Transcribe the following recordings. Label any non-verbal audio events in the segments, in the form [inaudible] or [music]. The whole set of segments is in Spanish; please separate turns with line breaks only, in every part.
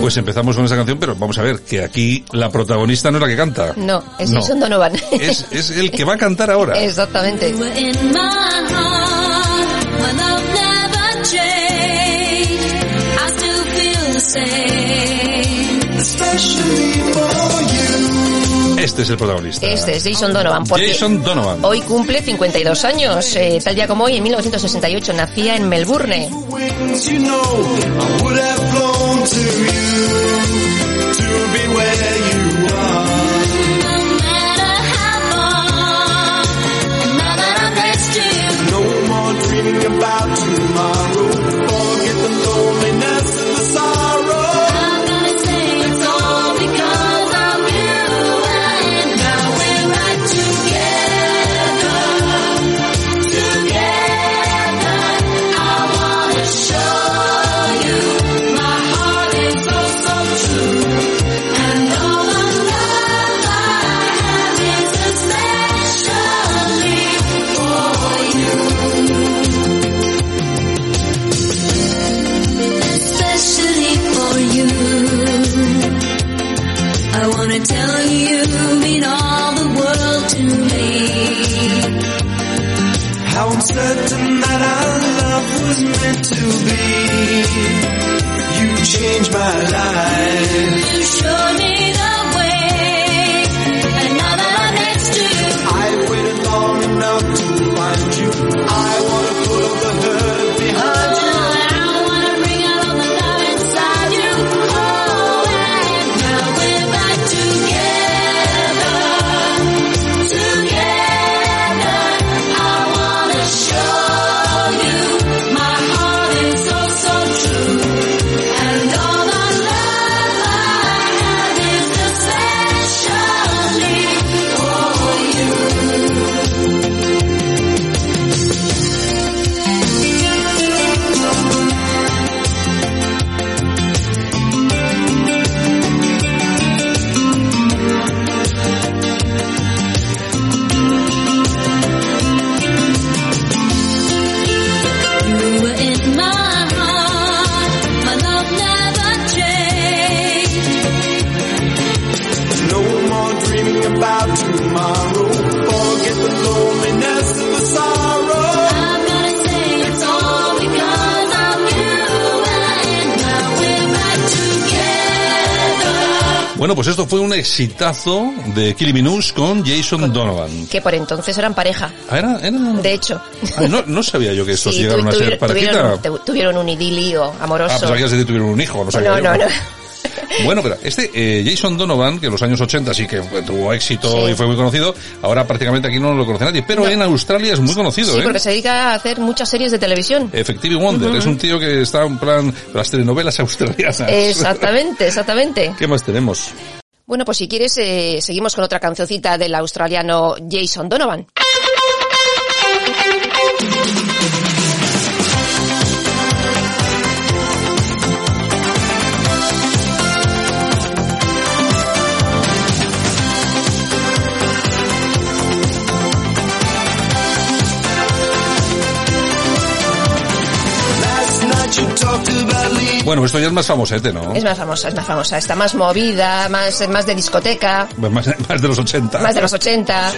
Pues empezamos con esa canción, pero vamos a ver que aquí la protagonista no es la que canta.
No, es
No.
Jason Donovan.
Es, es el que va a cantar ahora. [laughs]
Exactamente.
Especially for.
Este es el protagonista.
Este es Jason Donovan. Porque
Jason Donovan.
Hoy cumple 52 años. Eh, tal día como hoy, en 1968, nacía en Melbourne.
Exitazo de Minus con Jason Donovan.
Que por entonces eran pareja.
Ah, ¿Era? era...
De hecho.
Ay, no, no sabía yo que estos [laughs]
Sí,
llegaron
tu-
a ser parejita.
tuvieron, tu- tuvieron un idilio amoroso.
Ah, pues aquí se tuvieron un hijo, no sabía
no,
yo.
no, no. [laughs]
Bueno, pero este eh, Jason Donovan, que en los años 80 sí que tuvo éxito
Sí.
y fue muy conocido, ahora prácticamente aquí no lo conoce nadie, pero en Australia es muy conocido,
Sí,
¿eh?
porque se dedica a hacer muchas series de televisión.
Effective Wonder, es un tío que está en plan las telenovelas [laughs] australianas.
Exactamente, exactamente.
¿Qué más tenemos?
Bueno, pues si quieres, eh, seguimos con otra cancioncita del australiano Jason Donovan.
Bueno, esto ya es más famosete, ¿no?
Es más famosa, es más famosa. Está más movida, más, más de discoteca,
Más, más de los 80.
más de los 80.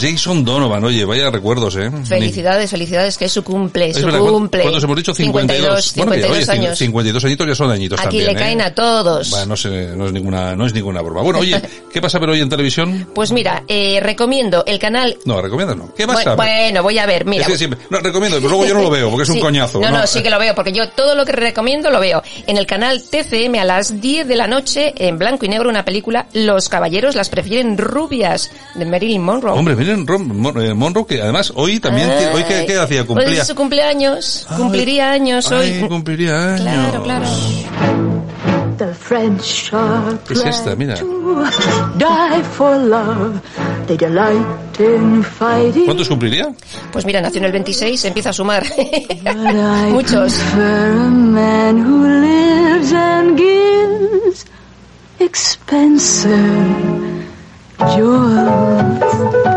Pues Jason Donovan, oye, vaya recuerdos, ¿eh?
Felicidades, felicidades, que es su cumple,
Es
su
verdad, ¿cuánto-
cumple.
¿Cuántos hemos dicho? 52.
52,
Bueno, que, oye,
52 años.
52 añitos ya son añitos
Aquí
también,
le
¿eh?
caen a todos.
Bueno, no, sé, no es ninguna, no es ninguna broma. Bueno, oye, [laughs] ¿qué vas a ver hoy en televisión?
Pues mira, eh, recomiendo el canal...
No, recomienda no. ¿Qué vas
Bu-
a ver?
Bueno, voy a ver, mira.
es que siempre, no, recomiendo, pero luego yo no lo veo, porque es un [laughs] coñazo.
No, no, sí que lo veo, porque yo todo lo que recomiendo lo veo. En el canal TCM a las 10 de la noche, en blanco y negro, una película, Los caballeros las prefieren rubias, de Marilyn Monroe.
Hombre, Mon- eh, Monroe, que además hoy también,
Ay.
hoy qué, qué hacía,
Hoy
cumplía.
es su cumpleaños, cumpliría años hoy.
Ay, cumpliría años.
Claro, claro.
The French are
¿Qué es esta? Mira.
to die for love. They delight in fighting.
¿Cuántos cumpliría?
Pues mira, nació en el 26, empieza a sumar. [laughs] Muchos.
prefer a man who lives and gives expensive jewels.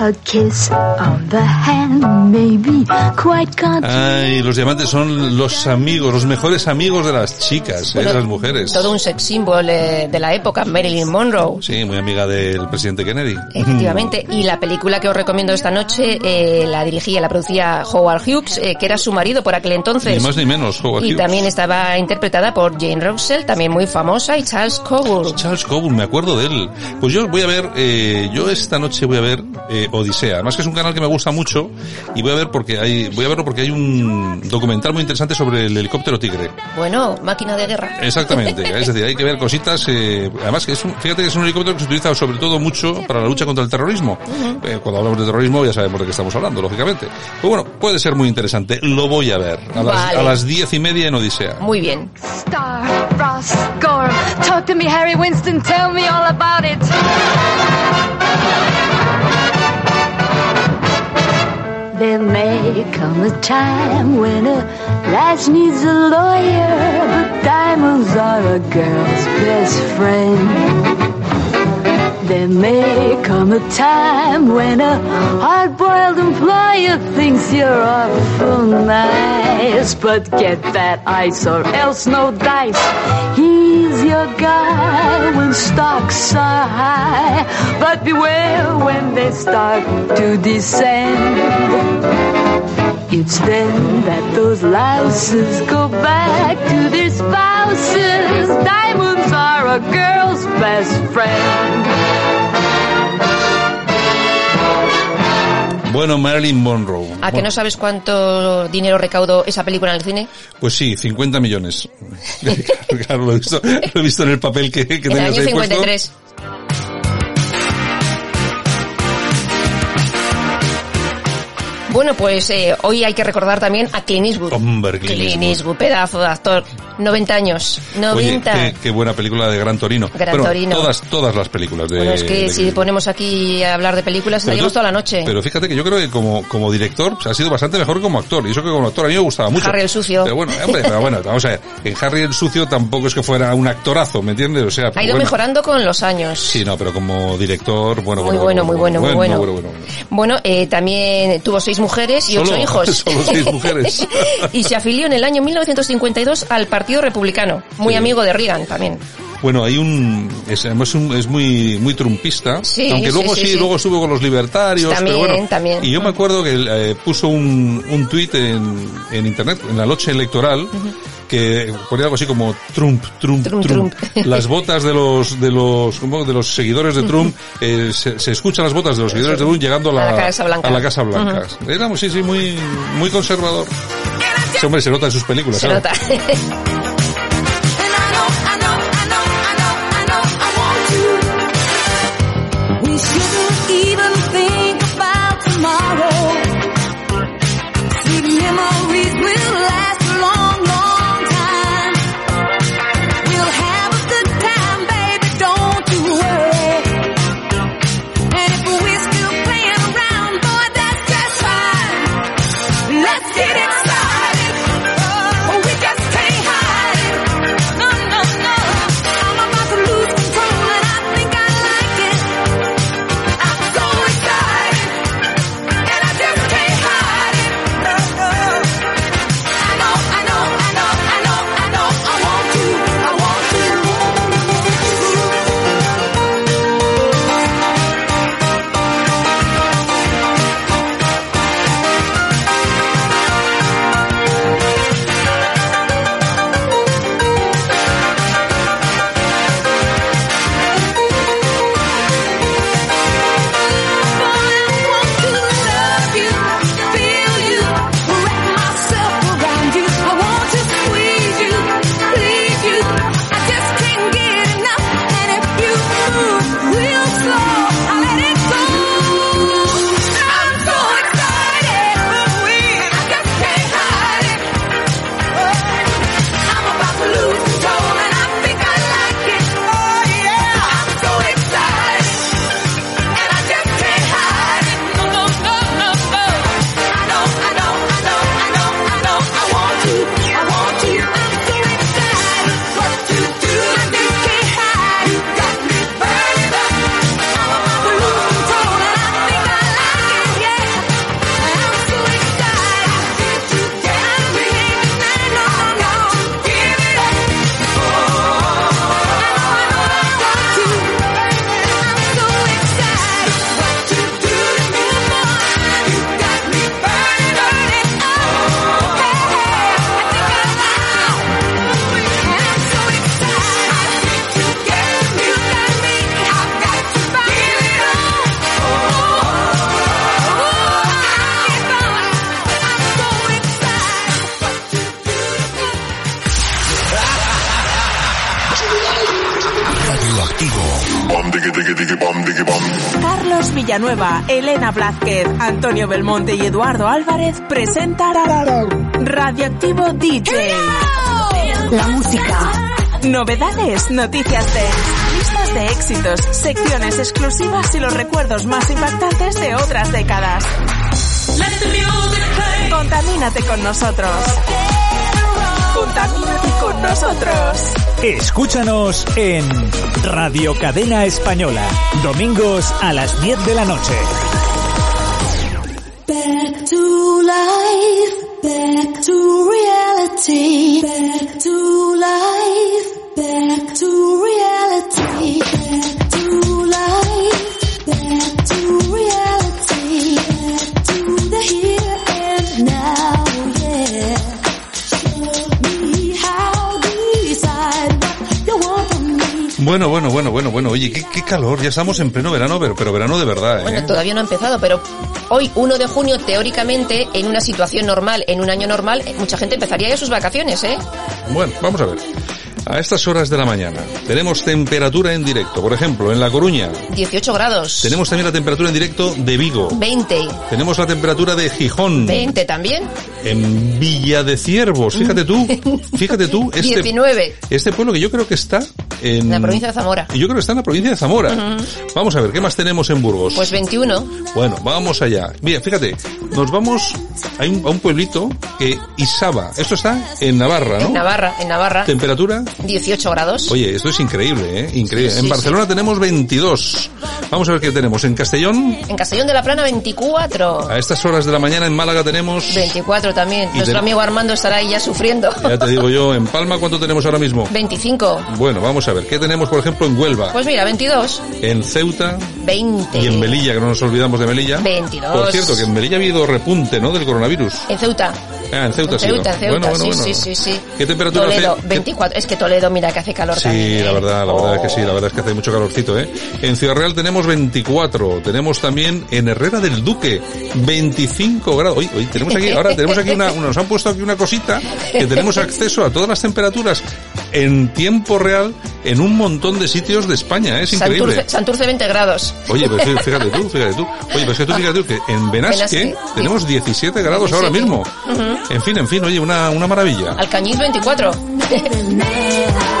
A kiss on the hand may be quite.
Ay, los diamantes son los amigos, los mejores amigos de las chicas, ¿eh? de las mujeres.
Todo un sex symbol eh, de la época, Marilyn Monroe.
Sí, muy amiga del presidente Kennedy.
Efectivamente, y la película que os recomiendo esta noche eh, la dirigía, la producía Howard Hughes, eh, que era su marido por aquel entonces.
Ni más ni menos, Howard
y
Hughes.
también estaba interpretada por Jane Russell, también muy famosa, y Charles Coburn.
Charles Coburn, me acuerdo de él. Pues yo voy a ver, eh, yo esta noche voy a ver Odisea. Además que es un canal que me gusta mucho y voy a ver porque hay, voy a verlo porque hay un documental muy interesante sobre el helicóptero Tigre.
Bueno, máquina de guerra.
Exactamente, es decir, hay que ver cositas, eh, además que es un, fíjate que es un helicóptero que se utiliza sobre todo mucho para la lucha contra el terrorismo. Eh, cuando hablamos de terrorismo ya sabemos de qué estamos hablando, lógicamente. Pero bueno, puede ser muy interesante, lo voy a ver a las,
Vale.
a las diez y media en Odisea.
Muy bien.
Star, Ross, Gore. Talk to me, Harry Winston. Tell me all about it.
There may come a time when a lass needs a lawyer, but diamonds are a girl's best friend. There may come a time when a hard-boiled employer thinks you're awful nice, but get that ice or else no dice. He's your guy when stocks are high, but beware when they start to descend. It's then that those louses go back to their spouses. Diamonds are a girl's best friend.
Bueno, Marilyn Monroe.
¿A que
Bueno,
no sabes cuánto dinero recaudó esa película en el cine?
Pues sí, 50 millones. [laughs] claro, lo he visto, lo he visto en el papel que, que
En el
tenías
año
ahí puesto.
Bueno, pues eh, hoy hay que recordar también a Clint Eastwood.
Hombre, Clint
Clint
Eastwood.
Pedazo de actor. 90 años.
Oye,
90.
qué, qué buena película de Gran Torino.
Gran
bueno,
Torino.
Todas, todas las películas de
bueno, es que
de
si ponemos aquí a hablar de películas, estaríamos toda la noche.
Pero fíjate que yo creo que como, como director pues, ha sido bastante mejor que como actor. Y eso que como actor a mí me gustaba mucho.
Harry el Sucio.
Pero bueno, hombre, pero bueno, vamos a ver. En Harry el Sucio tampoco es que fuera un actorazo, ¿me entiendes? O sea,
ha ido
bueno.
mejorando con los años.
Sí, no, pero como director, bueno,
Muy bueno, muy bueno, muy bueno.
bueno, bueno, bueno.
Bueno, eh, también tuvo seis mujeres y
Solo-
ocho hijos. [laughs]
solo seis mujeres. [laughs]
y se afilió en el año 1952 al Partido Republicano. Muy
Sí.
amigo de Reagan también.
Bueno, hay un es, un- es muy muy trumpista,
Sí,
aunque luego
sí,
sí,
sí.
luego estuvo con los libertarios,
También,
pero bueno.
también.
Y yo me acuerdo que eh, puso un un tuit en, en internet en la noche electoral que ponía algo así como Trump, Trump,
Trump,
Trump.
Trump. [laughs]
Las botas de los de los ¿cómo? de los seguidores de Trump eh, se, se escuchan las botas de los seguidores de Trump llegando a la,
A la Casa Blanca.
a la Casa Blanca. Era sí sí muy muy conservador. Ese hombre se nota en sus películas.
Se nota. [laughs]
Villanueva, Elena Blázquez, Antonio Belmonte y Eduardo Álvarez presentan Radioactivo DJ.
La música.
Novedades, noticias de listas de éxitos, secciones exclusivas y los recuerdos más impactantes de otras décadas. Contamínate con nosotros. Contamínate con nosotros.
Escúchanos en Radio Cadena Española, domingos a las 10 de la noche.
Oye, qué, qué calor. Ya estamos en pleno verano, pero, pero verano de verdad, ¿eh?
Bueno, todavía no ha empezado, pero hoy, 1 de junio, teóricamente, en una situación normal, en un año normal, mucha gente empezaría ya sus vacaciones, ¿eh?
Bueno, vamos a ver. A estas horas de la mañana tenemos temperatura en directo. Por ejemplo, en La Coruña
18 grados.
tenemos también la temperatura en directo de Vigo.
20.
Tenemos la temperatura de Gijón.
20 también.
En Villa de Ciervos. Fíjate tú, [laughs] fíjate tú, este,
19.
este pueblo que yo creo que está en...
La provincia de Zamora.
Y yo creo que está en la provincia de Zamora. Vamos a ver, ¿qué más tenemos en Burgos?
Pues 21.
Bueno, vamos allá. Mira, fíjate, nos vamos a un, a un pueblito que Isaba. Esto está en Navarra, ¿no?
En Navarra, en Navarra.
Temperatura
18 grados.
Oye, esto es increíble, ¿eh? Increíble.
Sí,
en
sí,
Barcelona tenemos 22. Vamos a ver qué tenemos. En Castellón,
En Castellón de la Plana 24.
a estas horas de la mañana en Málaga tenemos...
24 también. Nuestro amigo Armando estará ahí ya sufriendo.
Ya te digo yo, en Palma, ¿cuánto tenemos ahora mismo?
25.
Bueno, vamos a ver. ¿Qué tenemos, por ejemplo, en Huelva?
Pues mira, 22.
En Ceuta
20.
y en Melilla, que no nos olvidamos de Melilla.
22.
Por cierto, que en Melilla ha habido repunte, ¿no? Del coronavirus.
En Ceuta.
Ah, en Ceuta,
En
ha sido.
Ceuta, en Ceuta.
Bueno, bueno,
sí,
bueno.
sí, sí, sí.
¿Qué temperatura
Toledo,
hace? ¿Qué-
24. Es que Toledo, mira que hace calor también.
Sí,
¿eh?
la verdad, la verdad es que sí, la verdad es que hace mucho calorcito, ¿eh? En Ciudad Real tenemos 24, tenemos también en Herrera del Duque 25 grados. Oye, oye, tenemos aquí, ahora tenemos aquí una, una- [laughs] nos han puesto aquí una cosita que tenemos acceso a todas las temperaturas en tiempo real en un montón de sitios de España, ¿eh? es increíble.
Santurce, Santurce 20 grados.
Oye, pues fí- fíjate tú, fíjate tú. [laughs] Oye, pues que tú fíjate tú que en Benasque
Benasque,
tenemos 17 grados ahora
17.
mismo. En fin, en fin, oye, una, una maravilla.
Alcañiz 24. [laughs]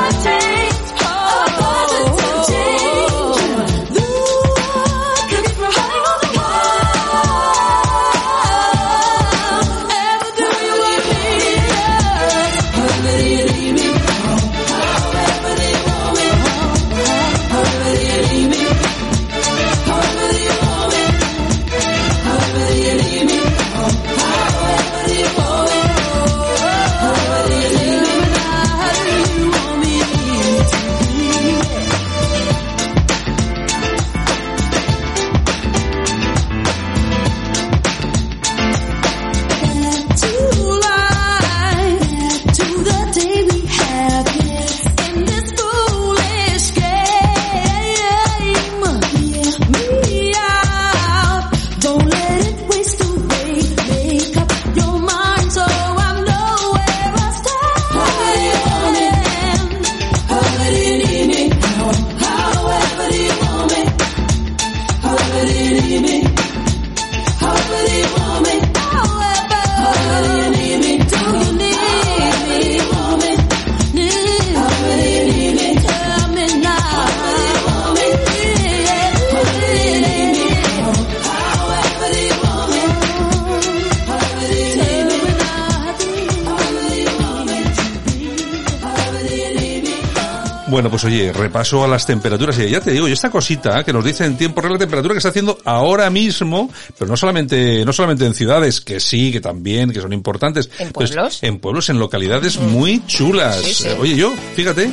pues oye, repaso a las temperaturas. Y ya te digo, y esta cosita que nos dice en tiempo real la temperatura que está haciendo ahora mismo, pero no solamente, no solamente en ciudades, que sí, que también, que son importantes.
¿En
pues,
pueblos?
en pueblos, en localidades muy chulas.
Sí, sí.
Eh, Oye, yo, fíjate,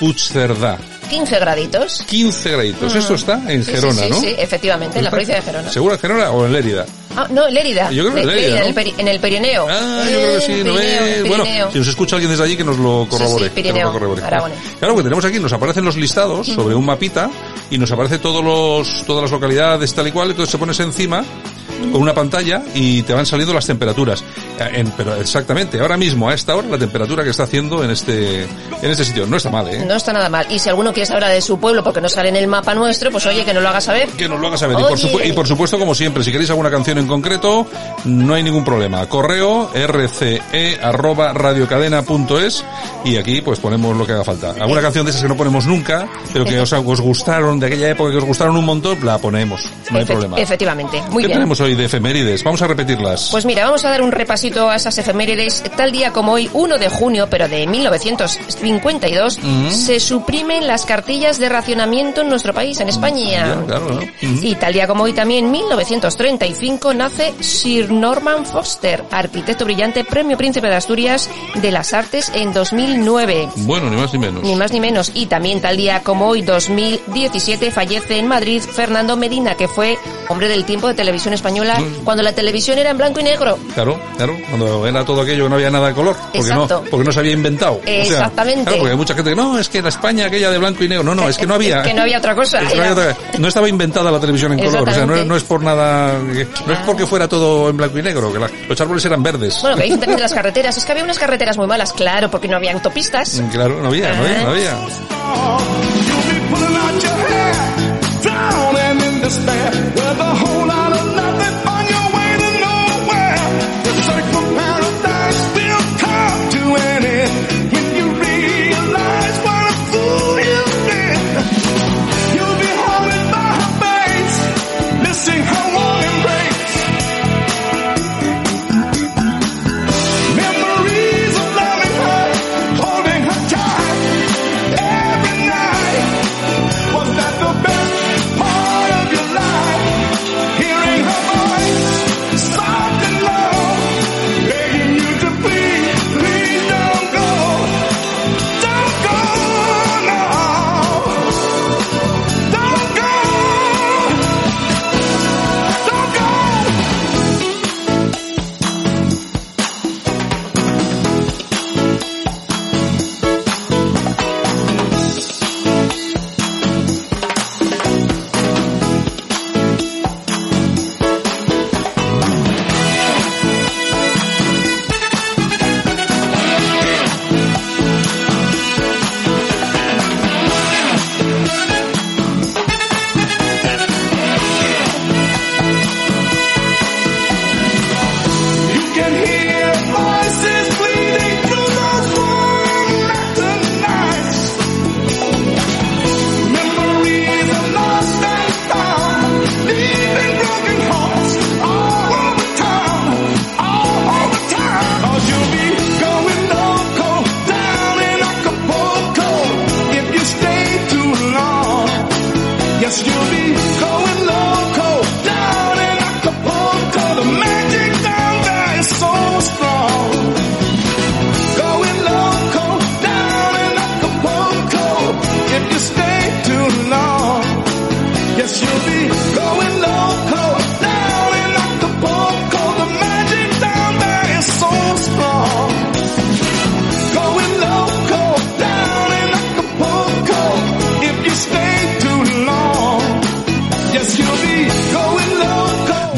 Puigcerdá,
15 graditos.
15 graditos. Esto está en
Sí,
Gerona, ¿no?
sí, efectivamente, en la provincia de Gerona.
¿Seguro en Gerona o en Lérida?
Ah, no, Lérida.
Yo creo que Lérida,
en,
¿no?
el peri- en el Pirineo.
Ah, yo creo que sí, ¿no es? Bueno, si nos escucha alguien desde allí que nos lo corrobore.
sí,
que nos lo corrobore. Claro, que tenemos aquí, nos aparecen los listados sobre un mapita y nos aparece todos los, todas las localidades tal y cual, entonces te pones encima con una pantalla y te van saliendo las temperaturas. Eh, en- pero exactamente, ahora mismo, a esta hora, la temperatura que está haciendo en este, en este sitio. No está mal, ¿eh?
No está nada mal. Y si alguno quiere saber de su pueblo porque no sale en el mapa nuestro, pues oye, que nos lo haga saber.
Que nos lo haga saber. Y por, y supuesto, como siempre, si queréis alguna canción en concreto, no hay ningún problema. Correo rce arroba radiocadena.es y aquí pues ponemos lo que haga falta. Alguna canción de esas que no ponemos nunca, pero que [laughs] os, os gustaron, de aquella época que os gustaron un montón, la ponemos. No hay
Efe-
problema.
Efectivamente. Muy
¿Qué
bien.
tenemos hoy de efemérides? Vamos a repetirlas.
Pues mira, vamos a dar un repasito a esas efemérides. Tal día como hoy, 1 de junio, pero de 1952, se suprimen las cartillas de racionamiento en nuestro país, en España.
Ya, claro, ¿no?
Y tal día como hoy también, 1935, nace Sir Norman Foster, arquitecto brillante, Premio Príncipe de Asturias de las Artes en 2009.
Bueno, ni más ni menos.
Ni más ni menos. Y también tal día como hoy, 2017, fallece en Madrid Fernando Medina, que fue hombre del tiempo de televisión española, Cuando la televisión era en blanco y negro.
Claro, claro, cuando era todo aquello que no había nada de color, porque
Exacto.
no, porque no se había inventado. O sea,
Exactamente.
claro, porque hay mucha gente que no, es que la España aquella de blanco y negro, no, no, es que no había. [laughs]
Es que no había otra cosa.
Es que no,
Era-
había otra- no estaba inventada la televisión en color, o sea, no, es-
Exactamente.
no es por nada, no es porque fuera todo en blanco y negro, que la- los árboles eran verdes.
Bueno, que dicen [laughs] también de las carreteras. Es que había unas carreteras muy malas, claro, porque no había autopistas.
Mm, Claro, no había, no había, no había.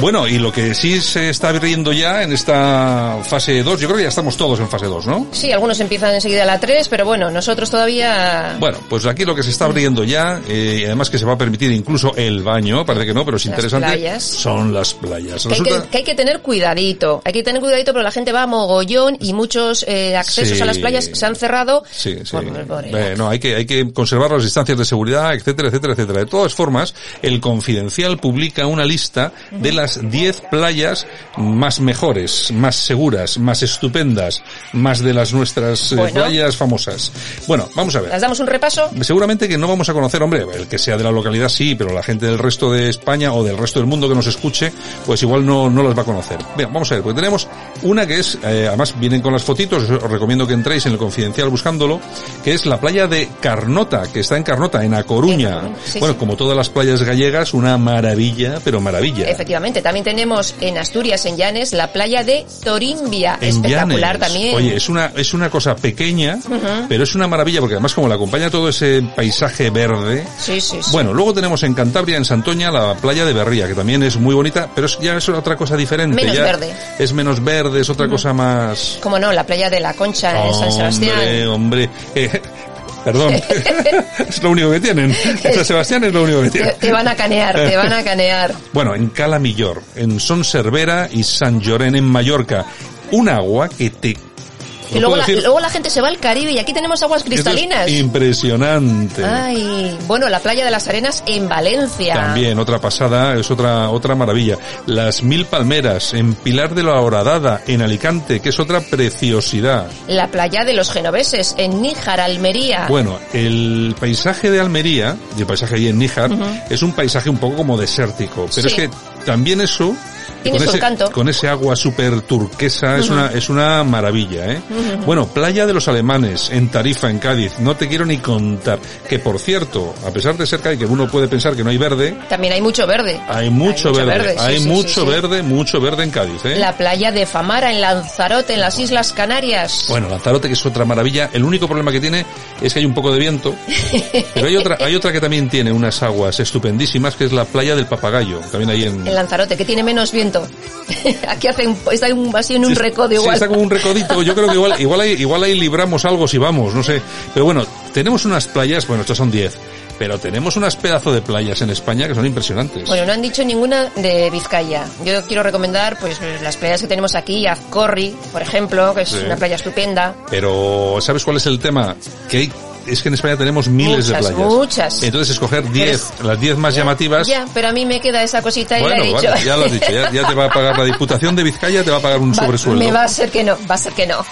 Bueno, y lo que sí se está viendo ya en esta fase 2, yo creo que ya estamos todos en fase 2, ¿no?
Sí, algunos empiezan enseguida a la 3, pero bueno, nosotros todavía...
Bueno, pues aquí lo que se está abriendo ya, eh, y además que se va a permitir incluso el baño, parece que no, pero es
Las
interesante,
playas.
son las playas.
Que hay,
Resulta-
que, que hay que tener cuidadito, hay que tener cuidadito, pero la gente va a mogollón y muchos eh, accesos
Sí.
a las playas se han cerrado.
Sí, sí.
Por- por-
Eh, no, hay que, hay que conservar las distancias de seguridad, etcétera, etcétera, etcétera. De todas formas, el Confidencial publica una lista de las 10 playas más mejores, más seguras, más estupendas, más de las nuestras eh,
Bueno.
playas famosas. Bueno, vamos a ver.
¿Las damos un repaso?
Seguramente que no vamos a conocer, hombre, el que sea de la localidad sí, pero la gente del resto de España o del resto del mundo que nos escuche, pues igual no, no las va a conocer. Bien, vamos a ver, porque tenemos una que es, eh, además vienen con las fotitos, os recomiendo que entréis en el confidencial buscándolo, que es la playa de Carnota, que está en Carnota, en A Coruña.
En Coruña, sí,
bueno,
sí.
como todas las playas gallegas, una maravilla, pero maravilla.
Efectivamente, también tenemos en Asturias, en Llanes, la playa de Torimbia.
En
Espectacular
Llanes.
también.
Oye, es una, es una cosa pequeña, pero es una maravilla porque además como le acompaña todo ese paisaje verde.
Sí, sí, sí.
Bueno, luego tenemos en Cantabria, en Santoña, la playa de Berría, que también es muy bonita, pero es, ya es otra cosa diferente.
Menos
ya
verde.
Es menos verde, es otra cosa más...
Como no, la playa de la Concha en San Sebastián.
Hombre, hombre. Eh, perdón. [laughs] es lo único que tienen. [laughs] San Sebastián es lo único que
Te,
tienen.
te van a canear, te van a canear. [laughs]
Bueno, en Cala Millor, en Son Cervera y San Llorén en Mallorca. Un agua que te...
Y luego la, luego la gente se va al Caribe y aquí tenemos aguas cristalinas.
impresionante.
Ay, bueno, la playa de las Arenas en Valencia.
También otra pasada, es otra otra maravilla. Las Mil Palmeras en Pilar de la Horadada en Alicante, que es otra preciosidad.
La playa de los genoveses en Níjar, Almería.
Bueno, el paisaje de Almería, y el paisaje ahí en Níjar, es un paisaje un poco como desértico, pero
Sí.
es que también eso
Tiene
con
su
ese,
encanto.
con ese agua súper turquesa es una es una maravilla, ¿eh? Bueno, playa de los alemanes en Tarifa, en Cádiz, no te quiero ni contar. Que por cierto, a pesar de ser Cádiz, que uno puede pensar que no hay verde,
También hay mucho verde.
hay mucho, verde, hay
sí,
mucho
sí.
verde, mucho verde en Cádiz, ¿eh?
La playa de Famara en Lanzarote, en las Islas Canarias.
Bueno, Lanzarote que es otra maravilla. El único problema que tiene es que hay un poco de viento. [laughs] Pero hay otra, hay otra que también tiene unas aguas estupendísimas, que es la playa del Papagayo. También ahí en...
En Lanzarote, que tiene menos viento. [laughs] Aquí hace un, está un, así en un
Sí,
recodo
sí,
igual.
está como un recodito. Yo creo que igual, [laughs] igual ahí, igual ahí libramos algo si vamos, no sé. Pero bueno, tenemos unas playas, bueno, estas son 10. Pero tenemos unas pedazos de playas en España que son impresionantes.
Bueno, no han dicho ninguna de Vizcaya. Yo quiero recomendar pues las playas que tenemos aquí, Azcorri, por ejemplo, que es
Sí.
una playa estupenda.
Pero, ¿sabes cuál es el tema? Que hay, es que en España tenemos miles
Muchas,
de playas.
muchas.
Entonces escoger 10, las 10 más llamativas.
Ya, pero a mí me queda esa cosita y
Bueno,
la he dicho.
vale, ya lo has dicho, ya, ya te va a pagar la Diputación de Vizcaya, te va a pagar un
Va-
sobresueldo.
Me va a ser que no, va a ser que no.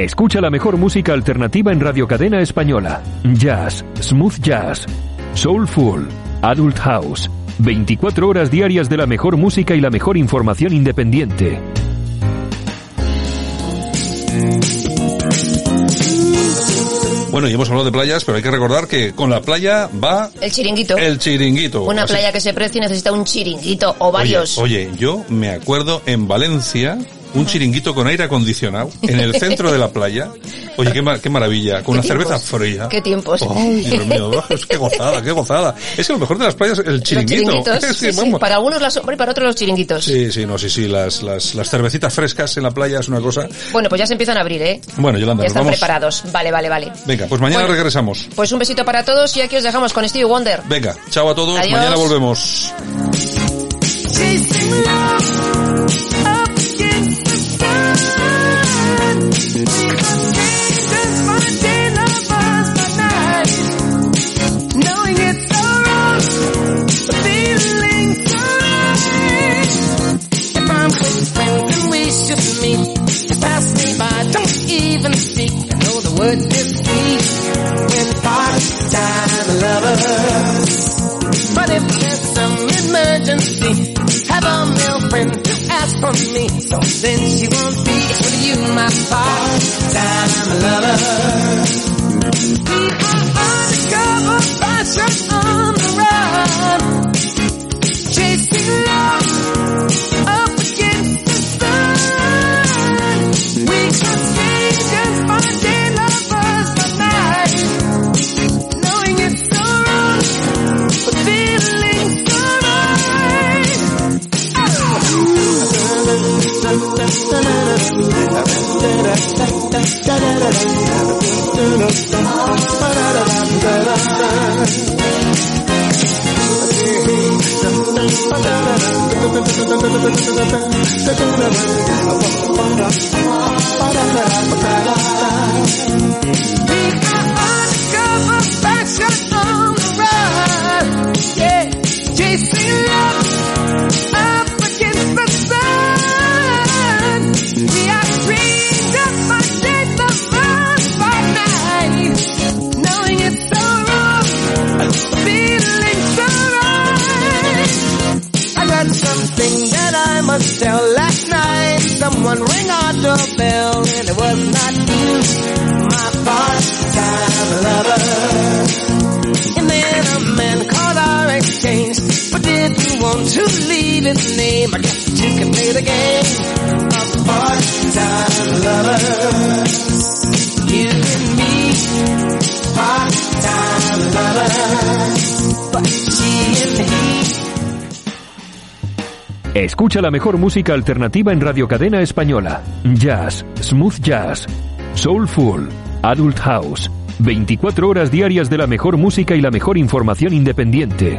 Escucha la mejor música alternativa en Radio Cadena Española. Jazz, smooth jazz, soulful, adult house. 24 horas diarias de la mejor música y la mejor información independiente.
Bueno, y hemos hablado de playas, pero hay que recordar que con la playa va
El chiringuito.
el chiringuito.
Una
Así-
playa que se precie necesita un chiringuito o
Oye,
varios.
Oye, yo me acuerdo en Valencia un chiringuito con aire acondicionado en el centro de la playa. Oye, qué, qué maravilla, con una
¿Qué
cerveza
tiempos?
fría.
¿Qué tiempos?
Ay, Dios mío, es [laughs] qué gozada, qué gozada. Es que lo mejor de las playas es el chiringuito. [laughs]
sí, sí. Para algunos la sombra y para otros los chiringuitos.
Sí, sí, no, sí, sí, las, las, las cervecitas frescas en la playa es una cosa.
Bueno, pues ya se empiezan a abrir, ¿eh?
Bueno, Yolanda,
Ya están
vamos.
preparados. Vale, vale, vale.
Venga, pues mañana
Bueno.
regresamos.
Pues un besito para todos y aquí os dejamos con Stevie Wonder.
Venga, chao a todos,
Adiós.
mañana volvemos.
would this be when part-time lovers? But if there's some emergency, have a male friend to ask
for me. So then she won't be with you, my part-time lover.
Escucha la mejor música alternativa en Radio Cadena Española. Jazz, smooth jazz, soulful, adult house. 24 horas diarias de la mejor música y la mejor información independiente.